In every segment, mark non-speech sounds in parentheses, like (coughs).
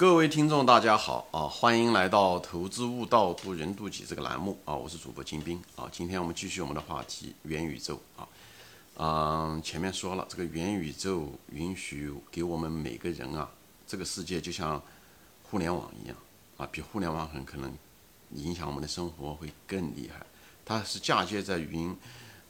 各位听众，大家好啊！欢迎来到《投资悟道，渡人渡己》这个栏目啊！我是主播金兵啊！今天我们继续我们的话题——元宇宙啊！嗯，前面说了，这个元宇宙允许给我们每个人啊，这个世界就像互联网一样啊，比互联网很可能影响我们的生活会更厉害。它是嫁接在云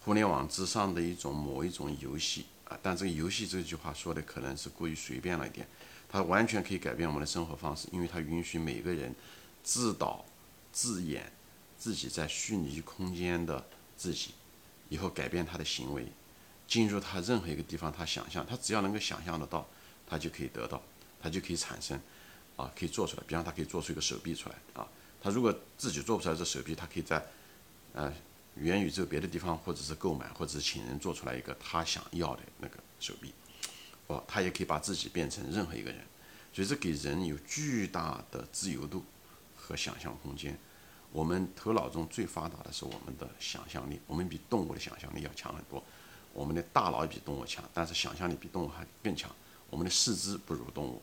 互联网之上的一种某一种游戏啊！但这个游戏这句话说的可能是过于随便了一点。它完全可以改变我们的生活方式，因为它允许每个人自导自演自己在虚拟空间的自己，以后改变他的行为，进入他任何一个地方，他想象，他只要能够想象得到，他就可以得到，他就可以产生，啊，可以做出来。比方他可以做出一个手臂出来啊，他如果自己做不出来这手臂，他可以在呃元宇宙别的地方，或者是购买，或者是请人做出来一个他想要的那个手臂。哦，他也可以把自己变成任何一个人，所以这给人有巨大的自由度和想象空间。我们头脑中最发达的是我们的想象力，我们比动物的想象力要强很多。我们的大脑比动物强，但是想象力比动物还更强。我们的四肢不如动物，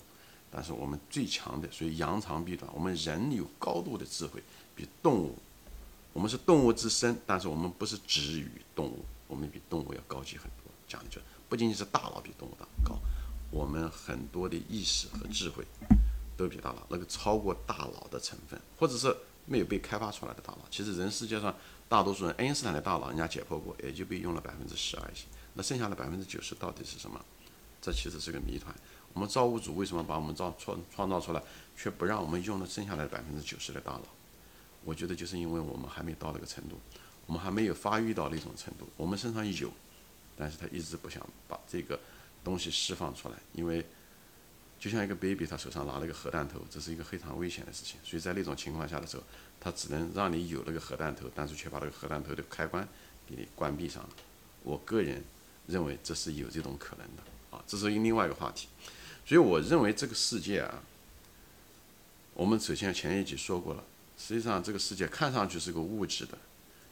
但是我们最强的，所以扬长避短。我们人有高度的智慧，比动物，我们是动物之身，但是我们不是止于动物，我们比动物要高级很多。讲的就。不仅仅是大脑比动物大高，我们很多的意识和智慧都比大脑那个超过大脑的成分，或者是没有被开发出来的大脑。其实人世界上大多数人，爱因斯坦的大脑人家解剖过，也就被用了百分之十而已。那剩下的百分之九十到底是什么？这其实是个谜团。我们造物主为什么把我们造创创造出来，却不让我们用了剩下来的百分之九十的大脑？我觉得就是因为我们还没到那个程度，我们还没有发育到那种程度。我们身上有。但是他一直不想把这个东西释放出来，因为就像一个 baby，他手上拿了一个核弹头，这是一个非常危险的事情。所以在那种情况下的时候，他只能让你有那个核弹头，但是却把那个核弹头的开关给你关闭上了。我个人认为这是有这种可能的啊，这是另外一个话题。所以我认为这个世界啊，我们首先前一集说过了，实际上这个世界看上去是个物质的，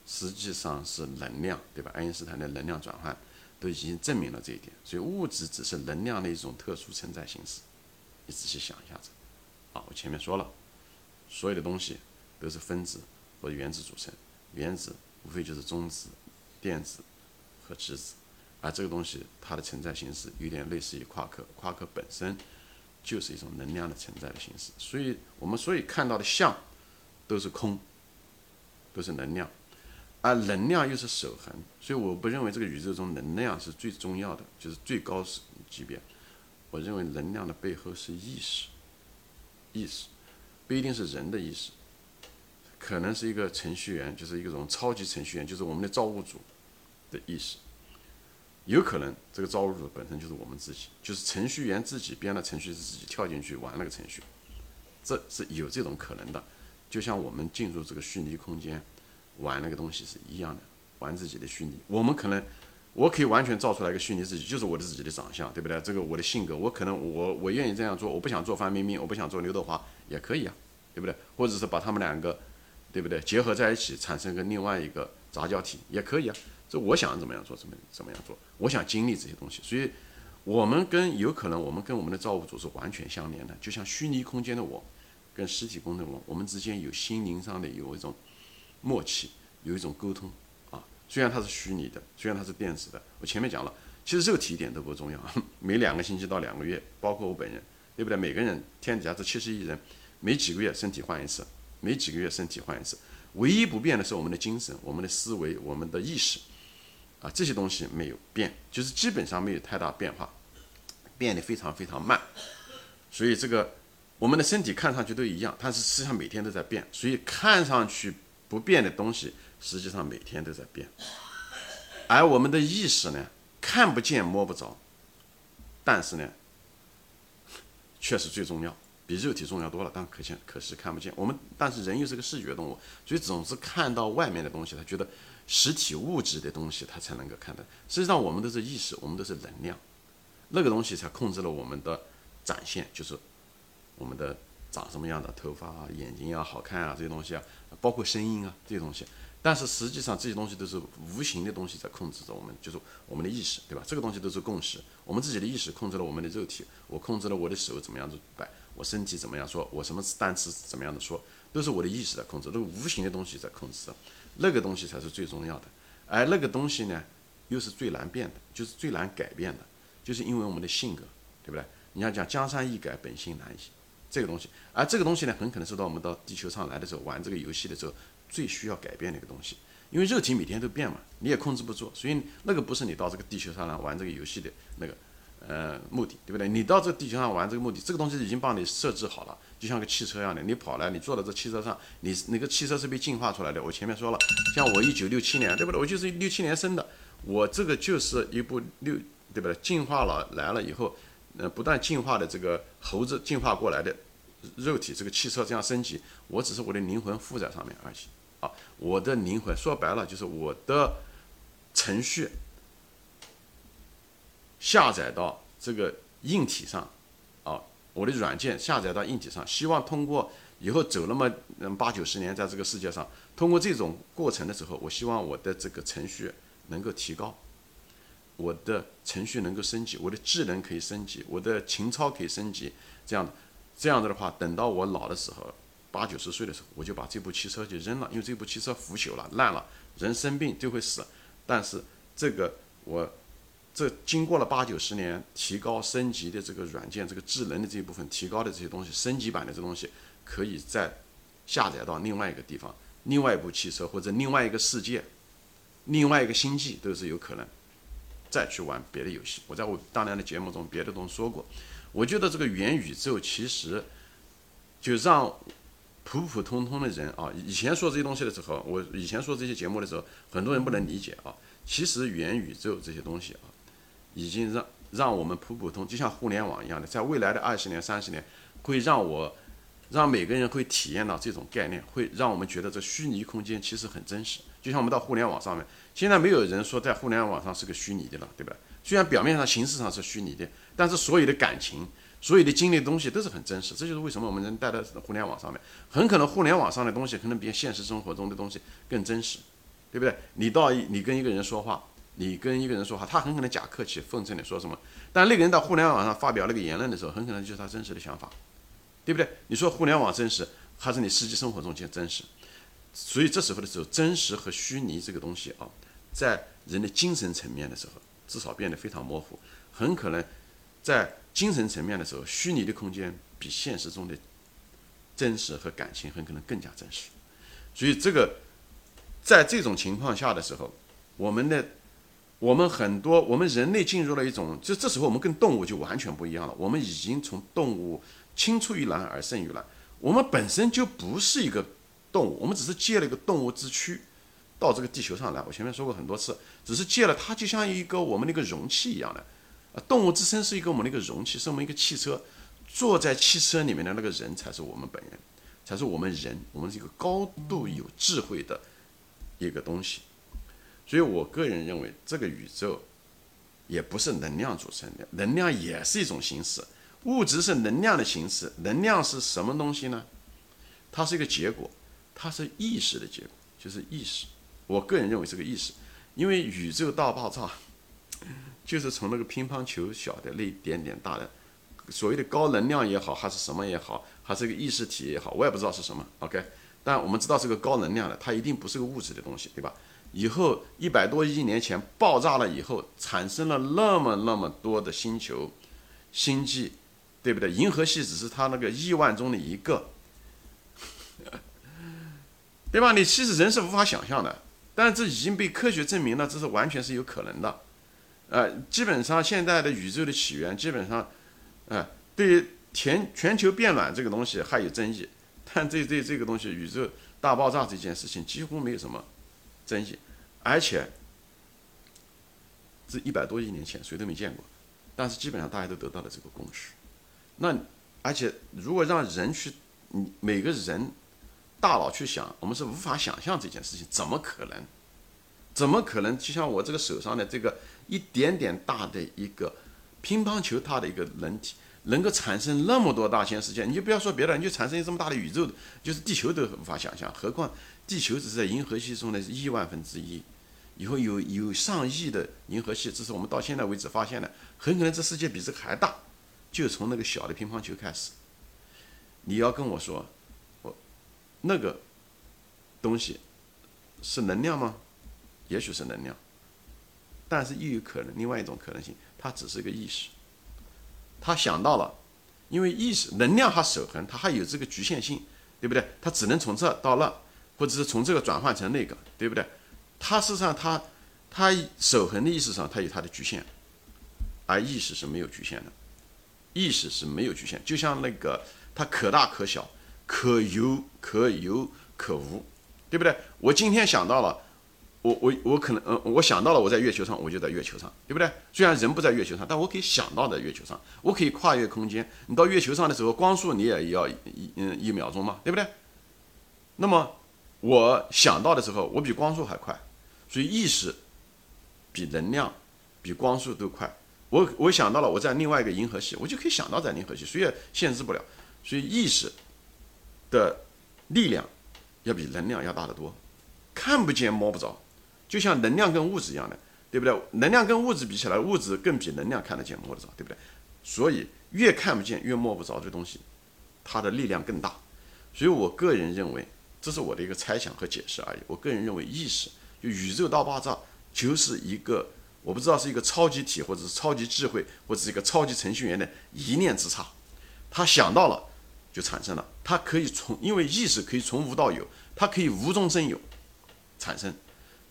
实际上是能量，对吧？爱因斯坦的能量转换。都已经证明了这一点，所以物质只是能量的一种特殊存在形式。你仔细想一下子，啊，我前面说了，所有的东西都是分子或者原子组成，原子无非就是中子、电子和质子，而这个东西它的存在形式有点类似于夸克，夸克本身就是一种能量的存在的形式。所以我们所以看到的像都是空，都是能量。而能量又是守恒，所以我不认为这个宇宙中能量是最重要的，就是最高级别。我认为能量的背后是意识，意识不一定是人的意识，可能是一个程序员，就是一种超级程序员，就是我们的造物主的意识。有可能这个造物主本身就是我们自己，就是程序员自己编的程序自己跳进去玩那个程序，这是有这种可能的。就像我们进入这个虚拟空间。玩那个东西是一样的，玩自己的虚拟。我们可能，我可以完全造出来一个虚拟自己，就是我的自己的长相，对不对？这个我的性格，我可能我我愿意这样做，我不想做范冰冰，我不想做刘德华，也可以啊，对不对？或者是把他们两个，对不对？结合在一起，产生个另外一个杂交体，也可以啊。这我想怎么样做，怎么怎么样做，我想经历这些东西。所以，我们跟有可能，我们跟我们的造物主是完全相连的，就像虚拟空间的我，跟实体空间我，我们之间有心灵上的有一种。默契有一种沟通啊，虽然它是虚拟的，虽然它是电子的，我前面讲了，其实肉体一点都不重要，(laughs) 每两个星期到两个月，包括我本人，对不对？每个人天底下这七十亿人，每几个月身体换一次，每几个月身体换一次，唯一不变的是我们的精神、我们的思维、我们的意识，啊，这些东西没有变，就是基本上没有太大变化，变得非常非常慢，所以这个我们的身体看上去都一样，但是实际上每天都在变，所以看上去。不变的东西，实际上每天都在变，而我们的意识呢，看不见摸不着，但是呢，确实最重要，比肉体重要多了。但可见可是看不见。我们但是人又是个视觉动物，所以总是看到外面的东西，他觉得实体物质的东西他才能够看到。实际上我们都是意识，我们都是能量，那个东西才控制了我们的展现，就是我们的。长什么样的头发啊，眼睛啊，好看啊，这些东西啊，包括声音啊，这些东西。但是实际上这些东西都是无形的东西在控制着我们，就是我们的意识，对吧？这个东西都是共识。我们自己的意识控制了我们的肉体，我控制了我的手怎么样子摆，我身体怎么样说，我什么单词怎么样的说，都是我的意识在控制，那个无形的东西在控制，那个东西才是最重要的。而那个东西呢，又是最难变的，就是最难改变的，就是因为我们的性格，对不对？你要讲江山易改，本性难移，这个东西，而这个东西呢，很可能是到我们到地球上来的时候玩这个游戏的时候最需要改变的一个东西，因为肉体每天都变嘛，你也控制不住，所以那个不是你到这个地球上来玩这个游戏的那个。呃，目的对不对？你到这个地球上玩这个目的，这个东西已经帮你设置好了，就像个汽车一样的。你跑来，你坐到这汽车上，你那个汽车是被进化出来的。我前面说了，像我一九六七年，对不对？我就是六七年生的，我这个就是一部六，对不对？进化了来了以后，呃，不断进化的这个猴子进化过来的肉体，这个汽车这样升级，我只是我的灵魂附在上面而已。啊，我的灵魂说白了就是我的程序。下载到这个硬体上，啊，我的软件下载到硬体上，希望通过以后走那么嗯八九十年，在这个世界上，通过这种过程的时候，我希望我的这个程序能够提高，我的程序能够升级，我的智能可以升级，我的情操可以升级，这样这样子的话，等到我老的时候，八九十岁的时候，我就把这部汽车就扔了，因为这部汽车腐朽了，烂了，人生病就会死，但是这个我。这经过了八九十年提高升级的这个软件，这个智能的这一部分提高的这些东西，升级版的这东西，可以再下载到另外一个地方，另外一部汽车或者另外一个世界，另外一个星际都是有可能再去玩别的游戏。我在我当年的节目中别的中说过，我觉得这个元宇宙其实就让普普通通的人啊，以前说这些东西的时候，我以前说这些节目的时候，很多人不能理解啊，其实元宇宙这些东西啊。已经让让我们普普通，就像互联网一样的，在未来的二十年、三十年，会让我，让每个人会体验到这种概念，会让我们觉得这虚拟空间其实很真实。就像我们到互联网上面，现在没有人说在互联网上是个虚拟的了，对吧？虽然表面上、形式上是虚拟的，但是所有的感情、所有的经历的东西都是很真实。这就是为什么我们能待在互联网上面，很可能互联网上的东西可能比现实生活中的东西更真实，对不对？你到你跟一个人说话。你跟一个人说话，他很可能假客气、奉承你说什么，但那个人到互联网上发表那个言论的时候，很可能就是他真实的想法，对不对？你说互联网真实，还是你实际生活中间真实？所以这时候的时候，真实和虚拟这个东西啊，在人的精神层面的时候，至少变得非常模糊。很可能在精神层面的时候，虚拟的空间比现实中的真实和感情很可能更加真实。所以这个在这种情况下的时候，我们的。我们很多，我们人类进入了一种，就这时候我们跟动物就完全不一样了。我们已经从动物青出于蓝而胜于蓝，我们本身就不是一个动物，我们只是借了一个动物之躯到这个地球上来。我前面说过很多次，只是借了它，就像一个我们那个容器一样的。啊，动物之身是一个我们那个容器，是我们一个汽车，坐在汽车里面的那个人才是我们本人，才是我们人，我们是一个高度有智慧的一个东西。所以我个人认为，这个宇宙也不是能量组成的，能量也是一种形式，物质是能量的形式，能量是什么东西呢？它是一个结果，它是意识的结果，就是意识。我个人认为是个意识，因为宇宙大爆炸就是从那个乒乓球小的那一点点大的，所谓的高能量也好，还是什么也好，还是个意识体也好，我也不知道是什么。OK，但我们知道是个高能量的，它一定不是个物质的东西，对吧？以后一百多亿年前爆炸了以后，产生了那么那么多的星球、星际，对不对？银河系只是它那个亿万中的一个，(laughs) 对吧？你其实人是无法想象的，但这已经被科学证明了，这是完全是有可能的。呃，基本上现在的宇宙的起源，基本上，呃，对全全球变暖这个东西还有争议，但这这这个东西，宇宙大爆炸这件事情几乎没有什么争议。而且，这一百多亿年前谁都没见过，但是基本上大家都得到了这个共识。那而且如果让人去，每个人大脑去想，我们是无法想象这件事情，怎么可能？怎么可能？就像我这个手上的这个一点点大的一个乒乓球大的一个人体，能够产生那么多大千世界？你就不要说别的，你就产生这么大的宇宙，就是地球都无法想象，何况地球只是在银河系中的亿万分之一。以后有有上亿的银河系，这是我们到现在为止发现的，很可能这世界比这个还大，就从那个小的乒乓球开始。你要跟我说，我那个东西是能量吗？也许是能量，但是又有可能另外一种可能性，它只是个意识。他想到了，因为意识能量它守恒，它还有这个局限性，对不对？它只能从这到那，或者是从这个转换成那个，对不对？它事实上它它守恒的意识上，它有它的局限，而意识是没有局限的，意识是没有局限，就像那个它可大可小，可有可有可无，对不对？我今天想到了。我我我可能嗯，我想到了我在月球上，我就在月球上，对不对？虽然人不在月球上，但我可以想到在月球上，我可以跨越空间。你到月球上的时候，光速你也要一嗯一秒钟嘛，对不对？那么我想到的时候，我比光速还快，所以意识比能量比光速都快。我我想到了我在另外一个银河系，我就可以想到在银河系，谁也限制不了。所以意识的力量要比能量要大得多，看不见摸不着。就像能量跟物质一样的，对不对？能量跟物质比起来，物质更比能量看得见摸得着，对不对？所以越看不见越摸不着的东西，它的力量更大。所以我个人认为，这是我的一个猜想和解释而已。我个人认为，意识就宇宙大爆炸就是一个，我不知道是一个超级体，或者是超级智慧，或者是一个超级程序员的一念之差，他想到了就产生了。他可以从，因为意识可以从无到有，它可以无中生有，产生。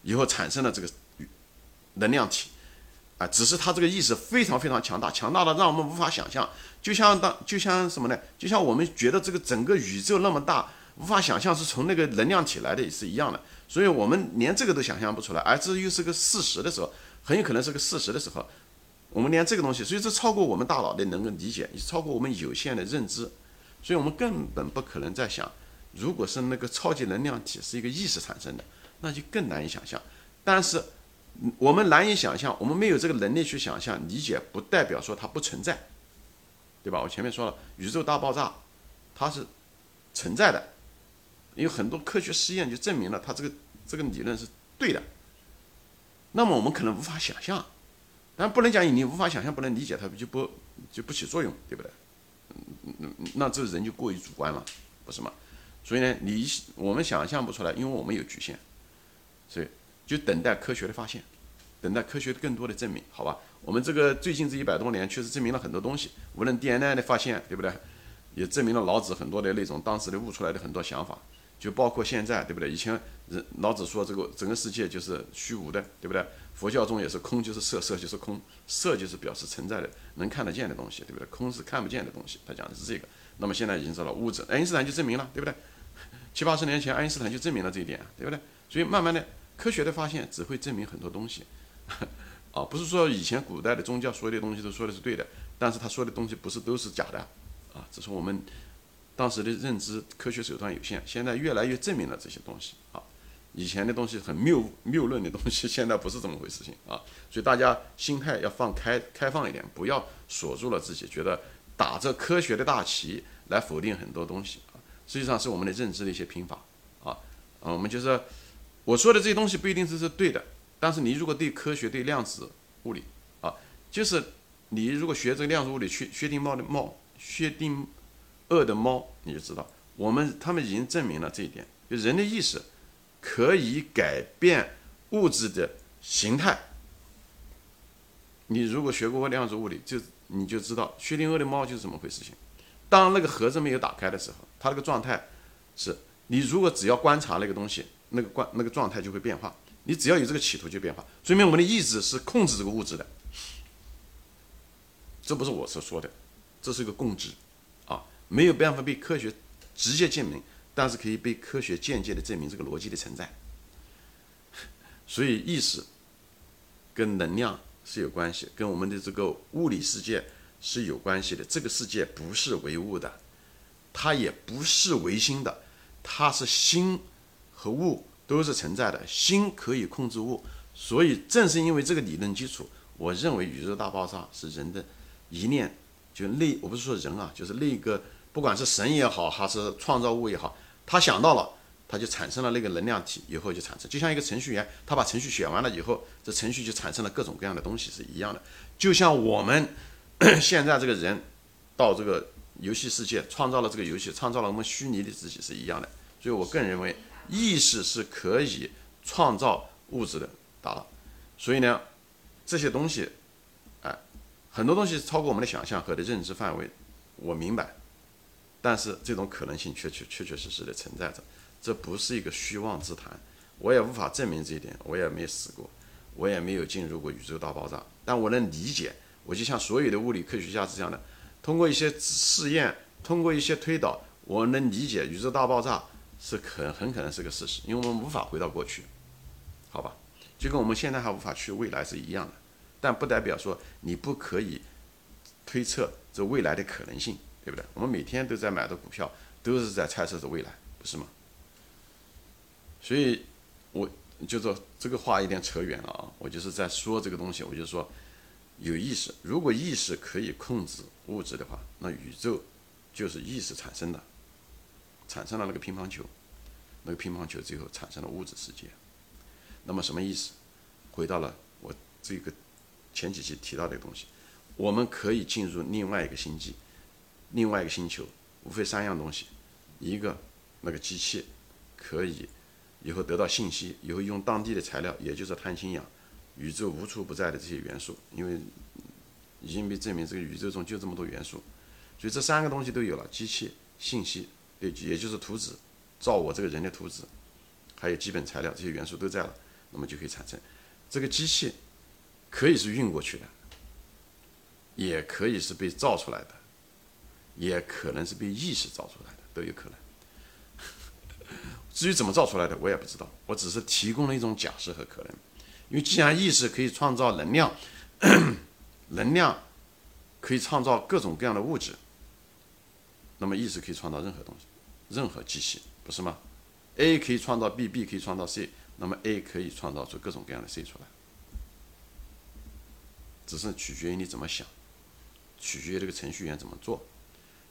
以后产生了这个能量体，啊，只是他这个意识非常非常强大，强大的让我们无法想象。就像当就像什么呢？就像我们觉得这个整个宇宙那么大，无法想象是从那个能量体来的也是一样的。所以我们连这个都想象不出来，而这又是个事实的时候，很有可能是个事实的时候，我们连这个东西，所以这超过我们大脑的能够理解，也超过我们有限的认知，所以我们根本不可能在想，如果是那个超级能量体是一个意识产生的。那就更难以想象，但是我们难以想象，我们没有这个能力去想象理解，不代表说它不存在，对吧？我前面说了，宇宙大爆炸它是存在的，有很多科学实验就证明了它这个这个理论是对的。那么我们可能无法想象，但不能讲你无法想象不能理解它就不就不起作用，对不对？嗯那这人就过于主观了，不是吗？所以呢，你我们想象不出来，因为我们有局限。所以，就等待科学的发现，等待科学更多的证明，好吧？我们这个最近这一百多年，确实证明了很多东西。无论 DNA 的发现，对不对？也证明了老子很多的那种当时的悟出来的很多想法，就包括现在，对不对？以前人老子说这个整个世界就是虚无的，对不对？佛教中也是空就是色，色就是空，色就是表示存在的、能看得见的东西，对不对？空是看不见的东西，他讲的是这个。那么现在已经知道物质，爱因斯坦就证明了，对不对？七八十年前，爱因斯坦就证明了这一点，对不对？所以慢慢的。科学的发现只会证明很多东西，(laughs) 啊，不是说以前古代的宗教说的东西都说的是对的，但是他说的东西不是都是假的，啊，只是我们当时的认知科学手段有限，现在越来越证明了这些东西，啊，以前的东西很谬谬论的东西，现在不是这么回事情啊，所以大家心态要放开开放一点，不要锁住了自己，觉得打着科学的大旗来否定很多东西啊，实际上是我们的认知的一些贫乏，啊，啊，我们就是。我说的这些东西不一定是是对的，但是你如果对科学、对量子物理啊，就是你如果学这个量子物理，薛薛定谔的谔，薛定饿的猫，你就知道，我们他们已经证明了这一点，就人的意识可以改变物质的形态。你如果学过量子物理，就你就知道薛定谔的猫就是怎么回事情。当那个盒子没有打开的时候，它那个状态是，你如果只要观察那个东西。那个观那个状态就会变化，你只要有这个企图就变化，说明我们的意志是控制这个物质的，这不是我所说的，这是一个共知，没有办法被科学直接证明，但是可以被科学间接的证明这个逻辑的存在。(laughs) 所以意识跟能量是有关系，跟我们的这个物理世界是有关系的。这个世界不是唯物的，它也不是唯心的，它是心。和物都是存在的，心可以控制物，所以正是因为这个理论基础，我认为宇宙大爆炸是人的一念，就那我不是说人啊，就是那个不管是神也好，还是创造物也好，他想到了，他就产生了那个能量体，以后就产生，就像一个程序员，他把程序写完了以后，这程序就产生了各种各样的东西是一样的，就像我们 (coughs) 现在这个人到这个游戏世界，创造了这个游戏，创造了我们虚拟的自己是一样的。所以我个人认为，意识是可以创造物质的大脑。所以呢，这些东西，很多东西超过我们的想象和的认知范围，我明白。但是这种可能性确确确确实实的存在着，这不是一个虚妄之谈。我也无法证明这一点，我也没死过，我也没有进入过宇宙大爆炸。但我能理解，我就像所有的物理科学家是这样的，通过一些试验，通过一些推导，我能理解宇宙大爆炸是可很可能是个事实，因为我们无法回到过去，好吧？就跟我们现在还无法去未来是一样的，但不代表说你不可以推测这未来的可能性，对不对？我们每天都在买的股票，都是在猜测着未来，不是吗？所以。我就说这个话有点扯远了啊！我就是在说这个东西，我就说有意识。如果意识可以控制物质的话，那宇宙就是意识产生的，产生了那个乒乓球，那个乒乓球最后产生了物质世界。那么什么意思？回到了我这个前几期提到的东西，我们可以进入另外一个星际，另外一个星球，无非三样东西：一个那个机器可以。以后得到信息，以后用当地的材料，也就是碳氢氧，宇宙无处不在的这些元素，因为已经被证明这个宇宙中就这么多元素，所以这三个东西都有了：机器、信息，对，也就是图纸，造我这个人的图纸，还有基本材料，这些元素都在了，那么就可以产生这个机器，可以是运过去的，也可以是被造出来的，也可能是被意识造出来的，都有可能。(laughs) 至于怎么造出来的，我也不知道。我只是提供了一种假设和可能。因为既然意识可以创造能量，(coughs) 能量可以创造各种各样的物质，那么意识可以创造任何东西，任何机器，不是吗？A 可以创造 B，B 可以创造 C，那么 A 可以创造出各种各样的 C 出来，只是取决于你怎么想，取决于这个程序员怎么做。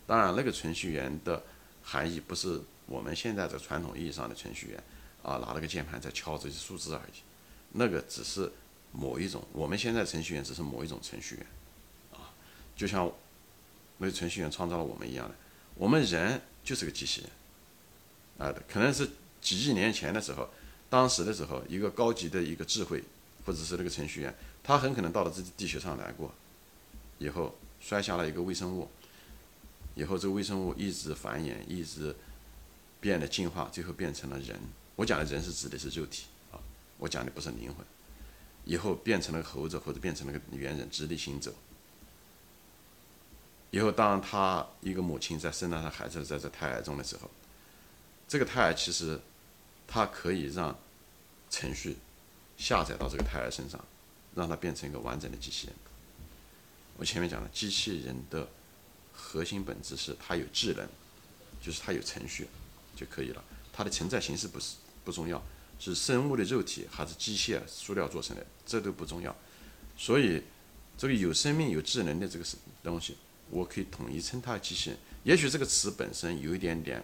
当然，那个程序员的含义不是。我们现在的传统意义上的程序员，啊，拿了个键盘在敲这些数字而已，那个只是某一种。我们现在程序员只是某一种程序员，啊，就像那个程序员创造了我们一样的。我们人就是个机器人，啊，可能是几亿年前的时候，当时的时候，一个高级的一个智慧，或者是那个程序员，他很可能到了这地球上来过，以后摔下了一个微生物，以后这个微生物一直繁衍，一直。变得进化，最后变成了人。我讲的人是指的是肉体啊，我讲的不是灵魂。以后变成了猴子，或者变成了个猿人，直立行走。以后，当他一个母亲在生了他孩子在这胎儿中的时候，这个胎儿其实，它可以让程序下载到这个胎儿身上，让它变成一个完整的机器人。我前面讲了，机器人的核心本质是它有智能，就是它有程序。就可以了。它的存在形式不是不重要，是生物的肉体还是机械、塑料做成的，这都不重要。所以，这个有生命、有智能的这个东西，我可以统一称它机器人。也许这个词本身有一点点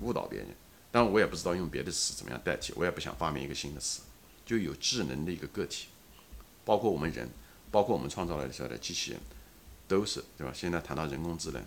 误导别人，但我也不知道用别的词怎么样代替。我也不想发明一个新的词，就有智能的一个个体，包括我们人，包括我们创造来的这的机器人，都是对吧？现在谈到人工智能，